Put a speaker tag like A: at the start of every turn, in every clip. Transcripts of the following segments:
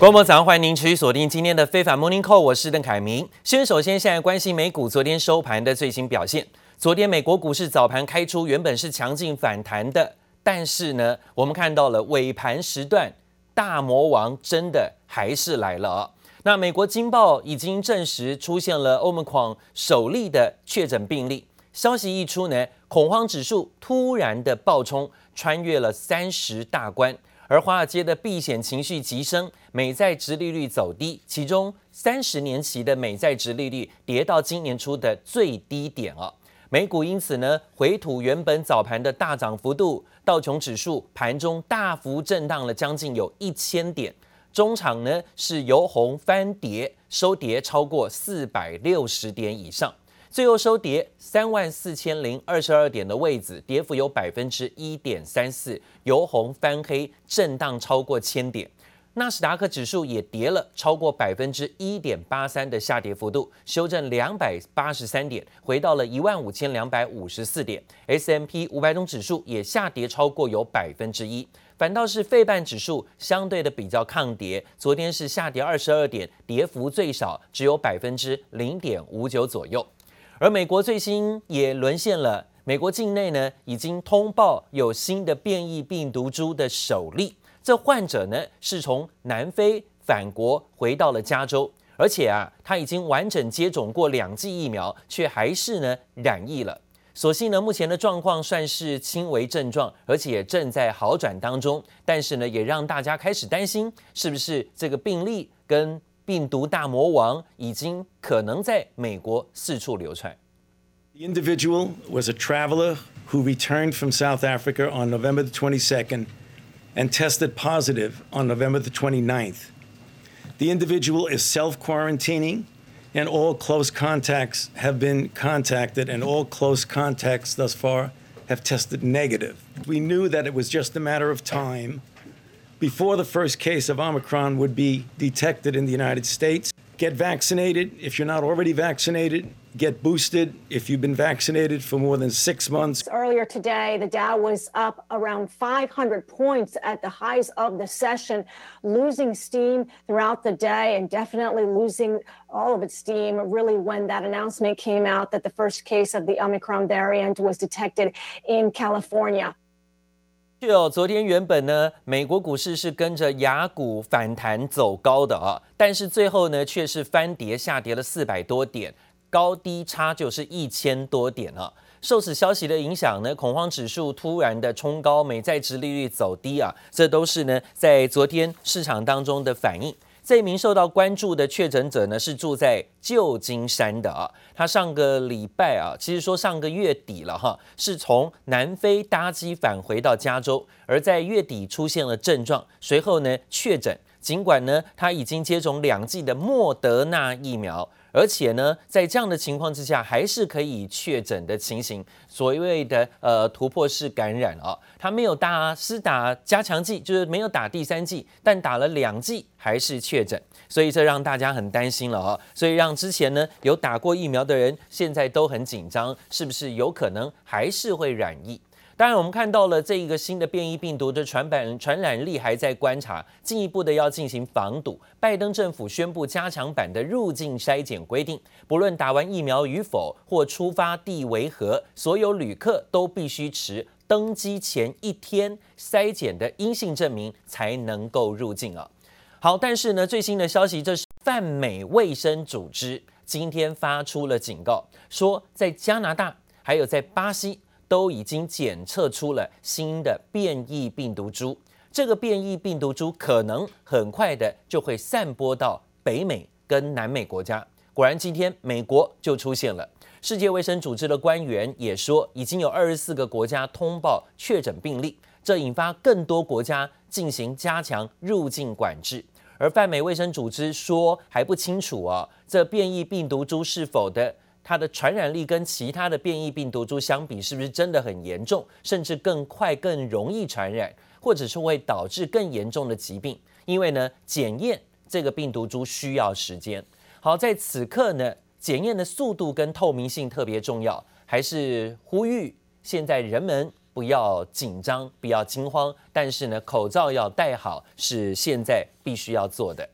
A: 各位早上欢迎您持续锁定今天的非凡 Morning Call，我是邓凯明。先首先现在关心美股昨天收盘的最新表现。昨天美国股市早盘开出原本是强劲反弹的，但是呢，我们看到了尾盘时段大魔王真的还是来了。那美国《经报》已经证实出现了 Omicron 首例的确诊病例，消息一出呢，恐慌指数突然的暴冲，穿越了三十大关。而华尔街的避险情绪急升，美债殖利率走低，其中三十年期的美债殖利率跌到今年初的最低点啊。美股因此呢回吐原本早盘的大涨幅度，道琼指数盘中大幅震荡了将近有一千点，中场呢是由红翻跌，收跌超过四百六十点以上。最后收跌三万四千零二十二点的位置，跌幅有百分之一点三四，由红翻黑，震荡超过千点。纳斯达克指数也跌了超过百分之一点八三的下跌幅度，修正两百八十三点，回到了一万五千两百五十四点。S M P 五百种指数也下跌超过有百分之一，反倒是费半指数相对的比较抗跌，昨天是下跌二十二点，跌幅最少只有百分之零点五九左右。而美国最新也沦陷了，美国境内呢已经通报有新的变异病毒株的首例，这患者呢是从南非返国回到了加州，而且啊他已经完整接种过两剂疫苗，却还是呢染疫了。所幸呢目前的状况算是轻微症状，而且正在好转当中，但是呢也让大家开始担心，是不是这个病例跟病毒大魔王已经可能在美国四处流传。
B: The individual was a traveler who returned from South Africa on November twenty second and tested positive on November the 29th. The individual is self-quarantining and all close contacts have been contacted and all close contacts thus far have tested negative. We knew that it was just a matter of time before the first case of Omicron would be detected in the United States. Get vaccinated if you're not already vaccinated Get boosted if you've been vaccinated for more than six months.
C: Earlier today, the Dow was up around 500 points at the highs of the session, losing steam throughout the day and definitely losing all of its steam really when that announcement came out that the first case of the Omicron variant was detected in California.
A: 是哦，昨天原本呢，美国股市是跟着亚股反弹走高的啊，但是最后呢，却是翻跌下跌了四百多点， 高低差就是一千多点啊。受此消息的影响呢，恐慌指数突然的冲高，美债殖利率走低啊，这都是呢在昨天市场当中的反应。这名受到关注的确诊者呢，是住在旧金山的啊。他上个礼拜啊，其实说上个月底了哈，是从南非搭机返回到加州，而在月底出现了症状，随后呢确诊。尽管呢他已经接种两剂的莫德纳疫苗。而且呢，在这样的情况之下，还是可以确诊的情形，所谓的呃突破式感染、哦，他没有打施打加强剂，就是没有打第三剂，但打了两剂还是确诊，所以这让大家很担心了、哦，所以让之前呢有打过疫苗的人现在都很紧张，是不是有可能还是会染疫？当然，我们看到了这一个新的变异病毒的传染传染力还在观察，进一步的要进行防堵。拜登政府宣布加强版的入境筛检规定，不论打完疫苗与否或出发地为何，所有旅客都必须持登机前一天筛检的阴性证明才能够入境啊。好，但是呢，最新的消息，这是泛美卫生组织今天发出了警告，说在加拿大还有在巴西。都已经检测出了新的变异病毒株，这个变异病毒株可能很快的就会散播到北美跟南美国家。果然，今天美国就出现了。世界卫生组织的官员也说，已经有二十四个国家通报确诊病例，这引发更多国家进行加强入境管制。而泛美卫生组织说还不清楚啊，这变异病毒株是否的。它的传染力跟其他的变异病毒株相比，是不是真的很严重，甚至更快、更容易传染，或者是会导致更严重的疾病？因为呢，检验这个病毒株需要时间。好，在此刻呢，检验的速度跟透明性特别重要，还是呼吁现在人们不要紧张，不要惊慌，但是呢，口罩要戴好，是现在必须要做的。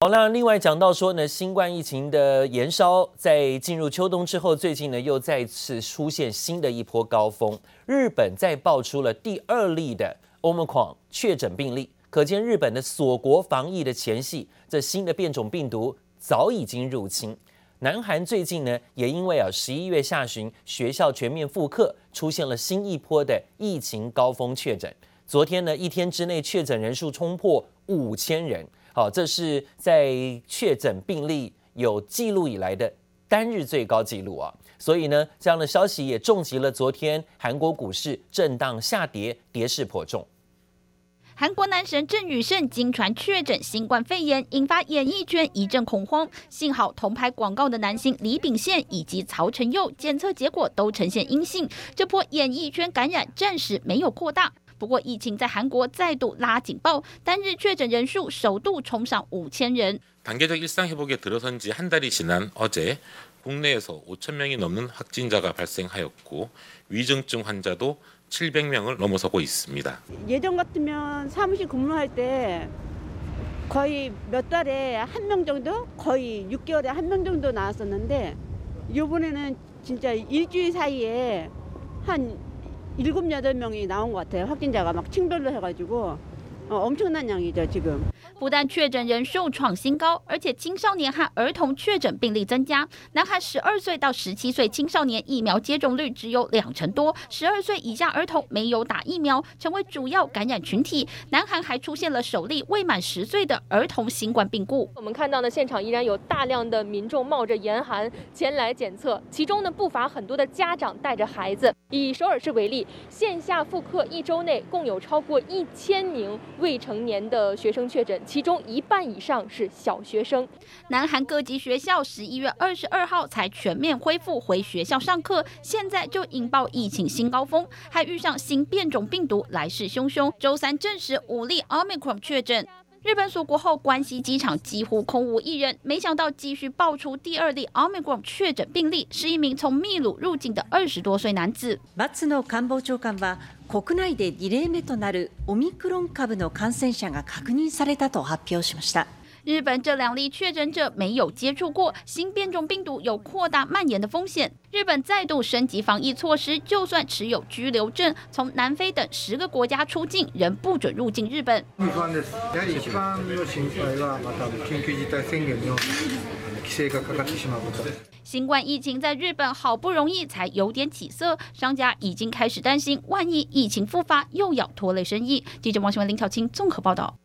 A: 好，那另外讲到说呢，新冠疫情的延烧，在进入秋冬之后，最近呢又再次出现新的一波高峰。日本再爆出了第二例的 Omicron 确诊病例，可见日本的锁国防疫的前夕，这新的变种病毒早已经入侵。南韩最近呢，也因为啊十一月下旬学校全面复课，出现了新一波的疫情高峰确诊。昨天呢，一天之内确诊人数冲破五千人。好，这是在确诊病例有记录以来的单日最高纪录啊！所以呢，这样的消息也重击了昨天韩国股市震荡下跌，跌势颇重。
D: 韩国男神郑宇盛惊传确诊新冠肺炎，引发演艺圈一阵恐慌。幸好同拍广告的男星李秉宪以及曹承佑检测结果都呈现阴性，这波演艺圈感染暂时没有扩大。 不过，疫情在韩国再度拉警报，单日确诊人数首度冲上五千人。
E: 단계적일상회복에들어선지한달이지난어제국내에서5천명이넘는확진자가발생하였고위중증환자도700명을넘어서고있습니다
F: 예전같으면사무실근무할때거의몇달에한 명 정도 거의6개월에한 명 정도 나왔었는데이번에는진짜일주일사이에한 일곱 여덟 명이 나온 것 같아요. 확진자가 막 층별로 해가지고 어, 엄청난 양이죠 지금.
D: 不但确诊人数创新高，而且青少年和儿童确诊病例增加。南韩十二岁到十七岁青少年疫苗接种率只有两成多，十二岁以下儿童没有打疫苗，成为主要感染群体。南韩还出现了首例未满十岁的儿童新冠病故。
G: 我们看到呢，现场依然有大量的民众冒着严寒前来检测，其中呢不乏很多的家长带着孩子。以首尔市为例，线下复课一周内共有超过一千名 未成年的学生确诊。其中一半以上是小学生。
D: 南韩各级学校十一月二十二号才全面恢复回学校上课，现在就引爆疫情新高峰，还遇上新变种病毒来势汹汹。周三证实五例 Omicron 确诊。日本锁国后，关西机场几乎空无一人，没想到继续爆出第二例 Omicron 确诊病例，是一名从秘鲁入境的二十多岁男子。
H: 松野官房长官は国内で2例目となるオミクロン株の感染者が确认されたと発表しました。
D: 日本这两例确诊者没有接触过新变种病毒，有扩大蔓延的风险。日本再度升级防疫措施，就算持有居留证，从南非等十个国家出境，仍不准入境日本。新冠疫情在日本好不容易才有点起色，商家已经开始担心，万一疫情复发，又要拖累生意。记者王新文、林巧清综合报道。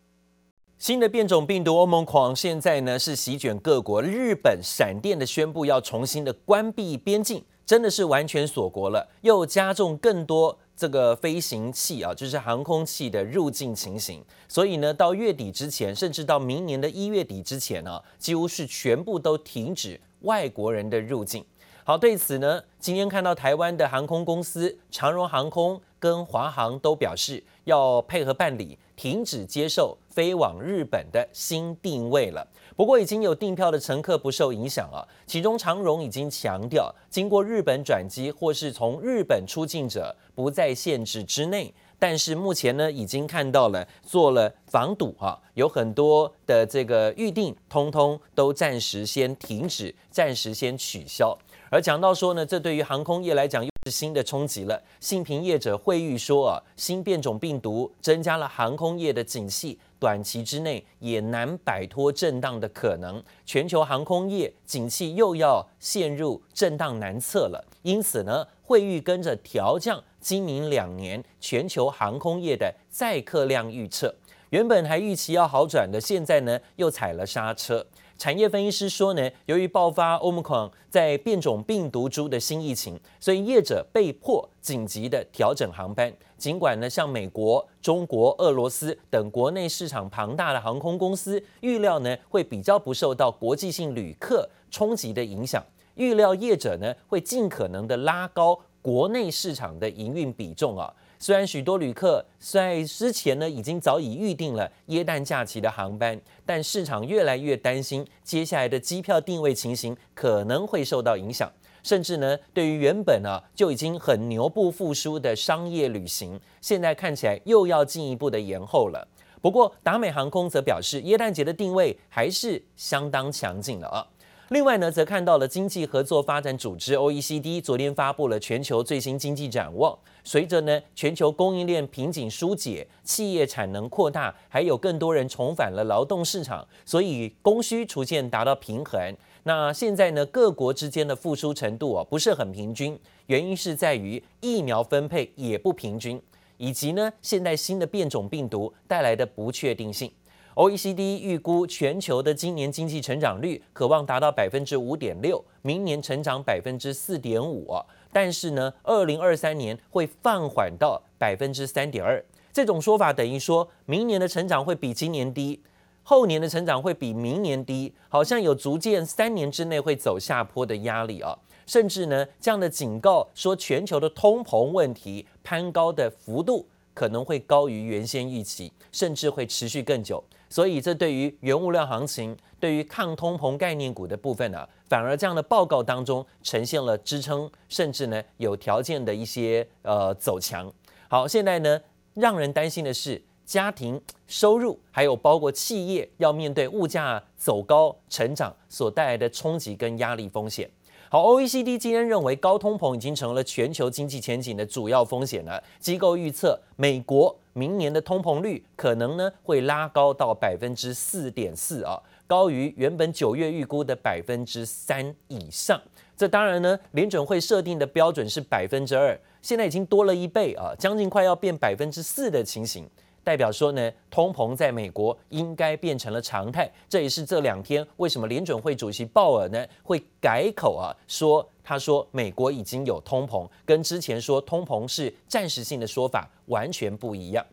A: 新的变种病毒欧盟狂现在呢是席卷各国，日本闪电的宣布要重新的关闭边境，真的是完全锁国了，又加重更多这个飞行器啊，就是航空器的入境情形。所以呢，到月底之前，甚至到明年的一月底之前呢、啊，几乎是全部都停止外国人的入境。好，对此呢，今天看到台湾的航空公司长荣航空跟华航都表示要配合办理。停止接受飞往日本的新定位了。不过已经有订票的乘客不受影响啊。其中长荣已经强调，经过日本转机或是从日本出境者不在限制之内。但是目前呢，已经看到了做了防堵啊，有很多的这个预定，通通都暂时先停止，暂时先取消。而讲到说呢，这对于航空业来讲，是新的冲击了。信评业者惠誉说啊，新变种病毒增加了航空业的景气，短期之内也难摆脱震荡的可能。全球航空业景气又要陷入震荡难测了。因此呢，惠誉跟着调降今明两年全球航空业的载客量预测。原本还预期要好转的，现在呢又踩了刹车。产业分析师说呢，由于爆发 Omicron 在变种病毒株的新疫情，所以业者被迫紧急的调整航班。尽管呢，像美国、中国、俄罗斯等国内市场庞大的航空公司，预料呢会比较不受到国际性旅客冲击的影响。预料业者呢会尽可能的拉高国内市场的营运比重啊。虽然许多旅客在之前呢已经早已预定了耶诞假期的航班，但市场越来越担心接下来的机票订位情形可能会受到影响。甚至呢，对于原本啊就已经很牛不复苏的商业旅行，现在看起来又要进一步的延后了。不过达美航空则表示，耶诞节的定位还是相当强劲的啊。另外呢，则看到了经济合作发展组织 OECD 昨天发布了全球最新经济展望。随着呢全球供应链瓶颈疏解，企业产能扩大，还有更多人重返了劳动市场，所以供需逐渐达到平衡。那现在呢各国之间的复苏程度啊不是很平均，原因是在于疫苗分配也不平均，以及呢现在新的变种病毒带来的不确定性。OECD 预估全球的今年经济成长率可望达到百分之五点六，明年成长百分之四点五，但是呢，二零二三年会放缓到百分之三点二。这种说法等于说明年的成长会比今年低，后年的成长会比明年低，好像有逐渐三年之内会走下坡的压力啊。甚至呢，这样的警告说全球的通膨问题攀高的幅度可能会高于原先预期，甚至会持续更久。所以，这对于原物料行情、对于抗通膨概念股的部分呢、反而这样的报告当中呈现了支撑，甚至呢有条件的一些呃走强。好，现在呢让人担心的是家庭收入，还有包括企业要面对物价走高、成长所带来的冲击跟压力风险。好，OECD 今天认为高通膨已经成了全球经济前景的主要风险了。机构预测，美国明年的通膨率可能呢会拉高到百分之四点四啊，高于原本九月预估的百分之三以上。这当然呢，联准会设定的标准是百分之二，现在已经多了一倍啊，将近快要变百分之四的情形。代表说呢，通膨在美国应该变成了常态，这也是这两天为什么联准会主席鲍尔呢会改口啊，说他说美国已经有通膨，跟之前说通膨是暂时性的说法完全不一样。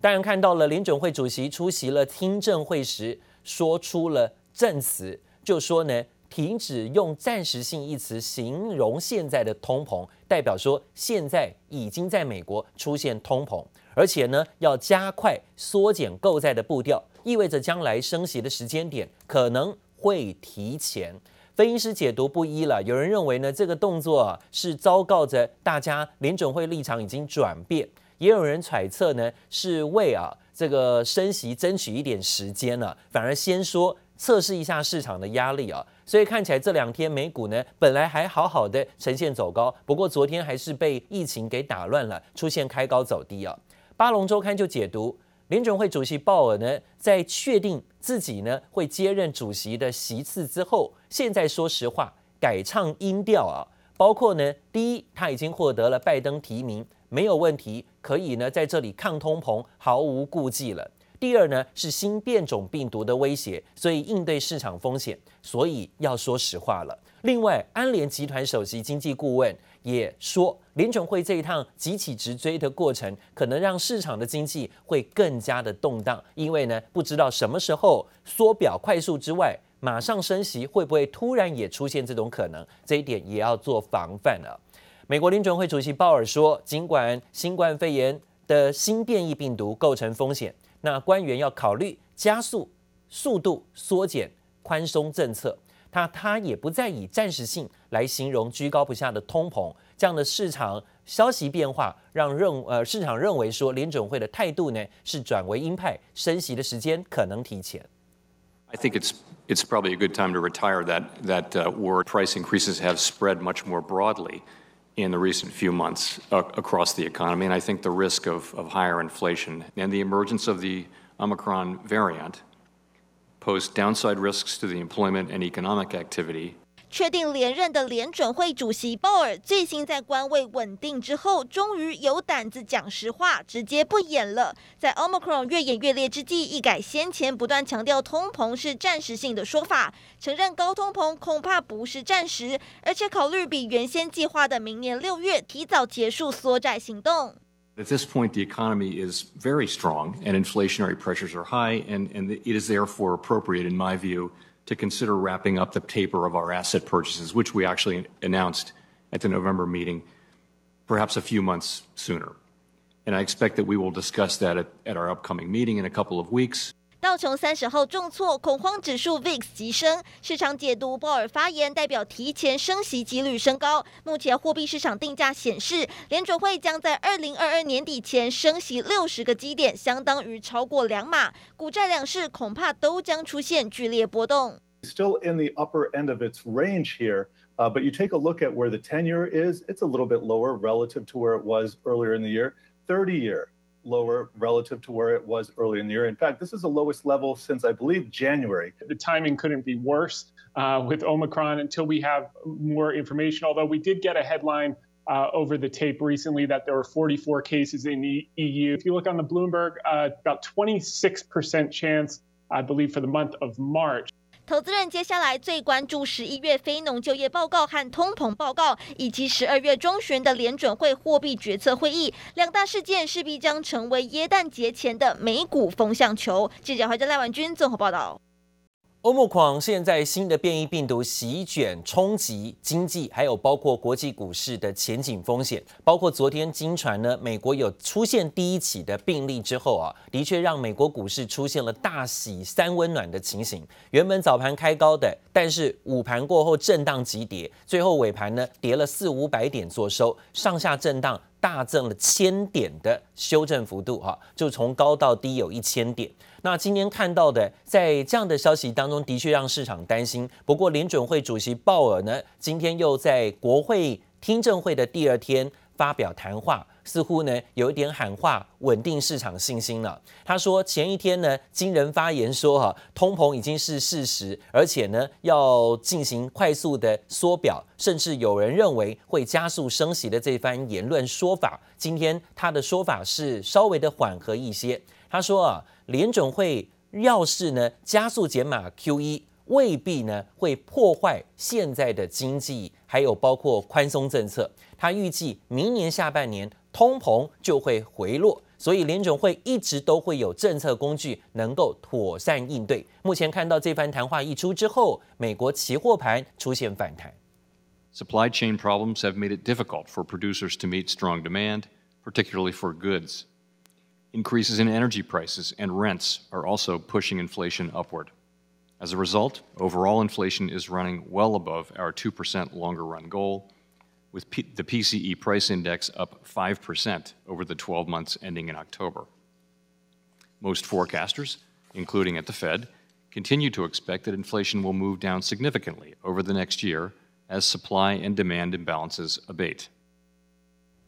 A: 当然看到了联准会主席出席了听证会时说出了证词，就说呢，停止用暂时性一词形容现在的通膨，代表说现在已经在美国出现通膨。而且呢，要加快缩减购债的步调，意味着将来升息的时间点可能会提前。分析师解读不一了，有人认为呢，这个动作啊是昭告着大家联准会立场已经转变，也有人揣测呢是为啊这个升息争取一点时间了，反而先说测试一下市场的压力啊。所以看起来这两天美股呢本来还好好的呈现走高，不过昨天还是被疫情给打乱了，出现开高走低啊。巴龙周刊就解读，联准会主席鲍尔呢，在确定自己呢会接任主席的席次之后，现在说实话改唱音调啊，包括呢，第一他已经获得了拜登提名，没有问题，可以呢在这里抗通膨毫无顾忌了。第二呢是新变种病毒的威胁，所以应对市场风险，所以要说实话了。另外，安联集团首席经济顾问也说，联准会这一趟急起直追的过程，可能让市场的经济会更加的动荡，因为呢，不知道什么时候缩表快速之外，马上升息会不会突然也出现这种可能？这一点也要做防范了。美国联准会主席鲍尔说，尽管新冠肺炎的新变异病毒构成风险，那官员要考虑加速速度缩减宽松政策。他他也不再以暂时性来形容居高不下的通膨，这样的市场消息变化，让认呃市场认为说联准会的态度呢是转为鹰派，升息的时间可能提前。
I: I think it's it's probably a good time to retire that that uh, word. Price increases have spread much more broadly in the recent few months across the economy, and I think the risk of of higher inflation and the emergence of the Omicron variant. Pose downside risks to the employment and economic activity.
J: 确定连任的联准会主席鲍尔，最新在官位稳定之后，终于有胆子讲实话，直接不演了。在 Omicron 越演越烈之际，一改先前不断强调通膨是暂时性的说法，承认高通膨恐怕不是暂时，而且考虑比原先计划的明年六月提早结束缩债行动。
I: At this point, the economy is very strong and inflationary pressures are high, and, and it is therefore appropriate, in my view, to consider wrapping up the taper of our asset purchases, which we actually announced at the November meeting, perhaps a few months sooner. And I expect that we will discuss that at, at our upcoming meeting in a couple of weeks.
J: 道琼三十号重挫，恐慌指数 VIX 急升，市场解读鲍尔发言代表提前升息几率升高。目前货币市场定价显示，联准会将在二零二二年底前升息六十个基点，相当于超过两码。股债两市恐怕都将出现剧烈波动。
K: Still in the upper end of its range here, uh, but you take a look at where the tenure is, it's a little bit lower relative to where it was earlier in the year. 30-year lower relative to where it was earlier in the year. In fact, this is the lowest level since I believe January.
L: The timing couldn't be worse uh, with Omicron until we have more information. Although we did get a headline uh, over the tape recently that there were 44 cases in the EU. If you look on the Bloomberg, uh, about 26% chance, I believe, for the month of March.
J: 投资人接下来最关注十一月非农就业报告和通膨报告，以及十二月中旬的联准会货币决策会议，两大事件势必将成为耶诞节前的美股风向球。记者怀哲赖婉君综合报道。
A: 欧穆狂现在新的变异病毒席卷冲击经济，还有包括国际股市的前景风险。包括昨天经传呢，美国有出现第一起的病例之后啊，的确让美国股市出现了大喜三温暖的情形。原本早盘开高的，但是午盘过后震荡急跌，最后尾盘呢跌了四五百点做收，上下震荡大增了千点的修正幅度哈，就从高到低有一千点。那今天看到的，在这样的消息当中，的确让市场担心。不过，联准会主席鲍尔呢，今天又在国会听证会的第二天发表谈话，似乎呢有一点喊话稳定市场信心了。他说前一天呢，惊人发言说哈，通膨已经是事实，而且呢要进行快速的缩表，甚至有人认为会加速升息的这番言论说法，今天他的说法是稍微的缓和一些。他说啊。联准会要是呢加速减码 QE，未必呢会破坏现在的经济，还有包括宽松政策。他预计明年下半年通膨就会回落，所以联准会一直都会有政策工具能够妥善应对。目前看到这番谈话一出之后，美国期货盘出现反弹。
I: Supply chain problems have made it difficult for producers to meet strong demand, particularly for goods. Increases in energy prices and rents are also pushing inflation upward. As a result, overall inflation is running well above our 2% longer run goal, with P the PCE price index up 5% over the 12 months ending in October. Most forecasters, including at the Fed, continue to expect that inflation will move down significantly over the next year as supply and demand imbalances abate.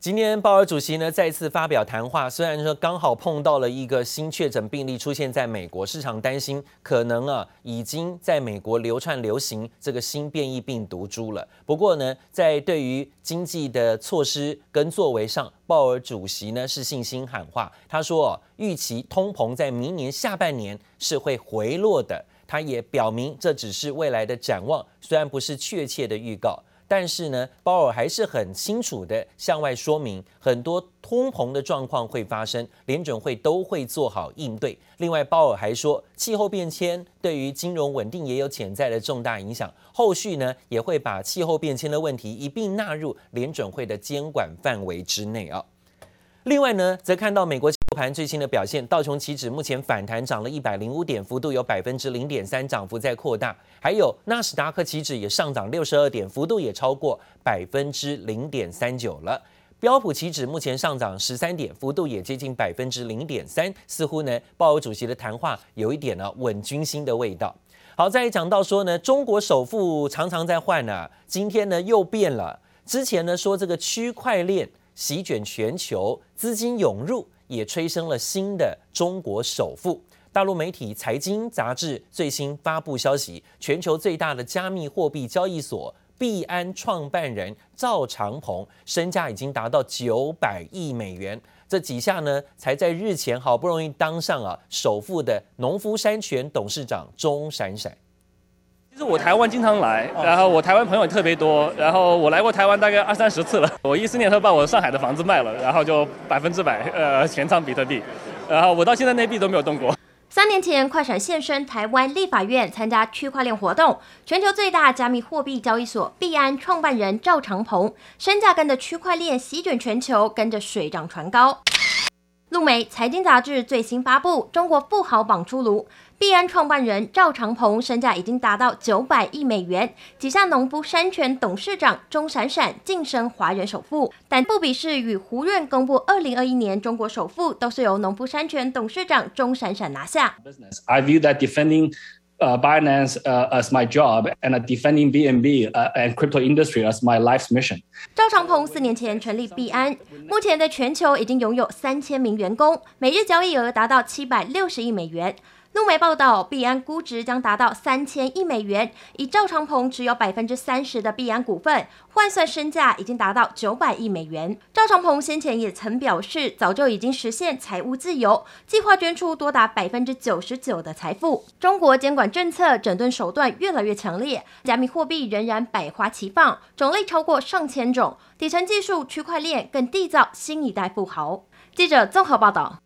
A: 今天鲍尔主席呢再次发表谈话，虽然说刚好碰到了一个新确诊病例出现在美国，市场担心可能啊已经在美国流窜流行这个新变异病毒株了。不过呢，在对于经济的措施跟作为上，鲍尔主席呢是信心喊话，他说预期通膨在明年下半年是会回落的。他也表明这只是未来的展望，虽然不是确切的预告。但是呢，鲍尔还是很清楚的向外说明，很多通膨的状况会发生，联准会都会做好应对。另外，鲍尔还说，气候变迁对于金融稳定也有潜在的重大影响，后续呢也会把气候变迁的问题一并纳入联准会的监管范围之内啊。另外呢，则看到美国盘最新的表现，道琼期指目前反弹涨了一百零五点，幅度有百分之零点三，涨幅在扩大。还有纳斯达克期指也上涨六十二点，幅度也超过百分之零点三九了。标普期指目前上涨十三点，幅度也接近百分之零点三。似乎呢，鲍尔主席的谈话有一点呢稳军心的味道。好，再讲到说呢，中国首富常常在换啊，今天呢又变了。之前呢说这个区块链席卷全球，资金涌入。也催生了新的中国首富。大陆媒体《财经》杂志最新发布消息，全球最大的加密货币交易所币安创办人赵长鹏身价已经达到九百亿美元。这几下呢，才在日前好不容易当上啊首富的农夫山泉董事长钟闪闪。
M: 其实我台湾经常来，然后我台湾朋友也特别多，然后我来过台湾大概二三十次了。我一四年时候把我上海的房子卖了，然后就百分之百呃全仓比特币，然后我到现在那币都没有动过。
N: 三年前，快闪现身台湾立法院参加区块链活动，全球最大加密货币交易所币安创办人赵长鹏身价跟着区块链席卷全球，跟着水涨船高。路媒财经杂志最新发布中国富豪榜出炉。币安创办人赵长鹏身价已经达到九百亿美元，旗下农夫山泉董事长钟闪闪晋升华人首富，但不比是与胡润公布二零二一年中国首富都是由农夫山泉董事长钟闪闪拿下。
O: I view that defending, uh, Binance, uh, as my job, and defending BNB, uh, and crypto industry as my life's mission.
N: 赵长鹏四年前成立币安，目前在全球已经拥有三千名员工，每日交易额达到七百六十亿美元。路媒报道，币安估值将达到三千亿美元，以赵长鹏持有百分之三十的币安股份，换算身价已经达到九百亿美元。赵长鹏先前也曾表示，早就已经实现财务自由，计划捐出多达百分之九十九的财富。中国监管政策整顿手段越来越强烈，加密货币仍然百花齐放，种类超过上千种，底层技术区块链更缔造新一代富豪。记者综合报道。